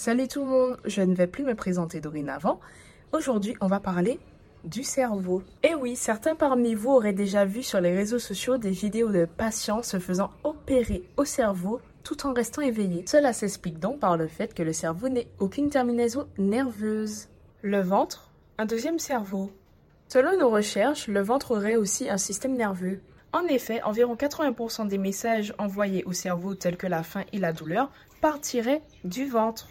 Salut tout le monde, je ne vais plus me présenter dorénavant. Aujourd'hui, on va parler du cerveau. Et oui, certains parmi vous auraient déjà vu sur les réseaux sociaux des vidéos de patients se faisant opérer au cerveau tout en restant éveillés. Cela s'explique donc par le fait que le cerveau n'ait aucune terminaison nerveuse. Le ventre, un deuxième cerveau. Selon nos recherches, le ventre aurait aussi un système nerveux. En effet, environ 80% des messages envoyés au cerveau tels que la faim et la douleur partiraient du ventre.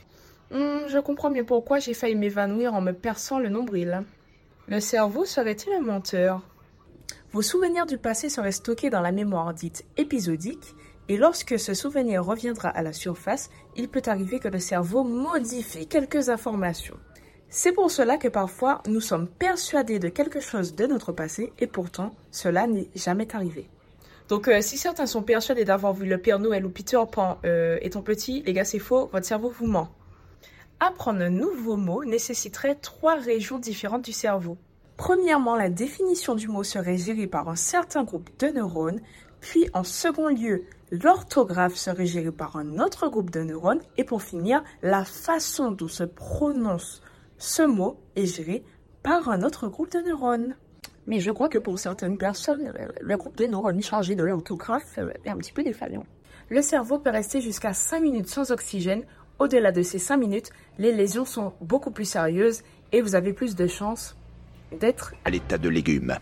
Hmm, je comprends mieux pourquoi j'ai failli m'évanouir en me perçant le nombril. Le cerveau serait-il un menteur? Vos souvenirs du passé seraient stockés dans la mémoire dite épisodique, et lorsque ce souvenir reviendra à la surface, il peut arriver que le cerveau modifie quelques informations. C'est pour cela que parfois nous sommes persuadés de quelque chose de notre passé et pourtant cela n'est jamais arrivé. Donc euh, si certains sont persuadés d'avoir vu le Père Noël ou Peter Pan euh, étant petit, les gars c'est faux, votre cerveau vous ment. Apprendre un nouveau mot nécessiterait trois régions différentes du cerveau. Premièrement, la définition du mot serait gérée par un certain groupe de neurones, puis en second lieu, l'orthographe serait gérée par un autre groupe de neurones, et pour finir, la façon dont se prononce ce mot est géré par un autre groupe de neurones. Mais je crois que pour certaines personnes, le groupe de neurones chargé de l'orthographe est un petit peu défaillant. Le cerveau peut rester jusqu'à 5 minutes sans oxygène. Au-delà de ces 5 minutes, les lésions sont beaucoup plus sérieuses et vous avez plus de chances d'être à l'état de légumes.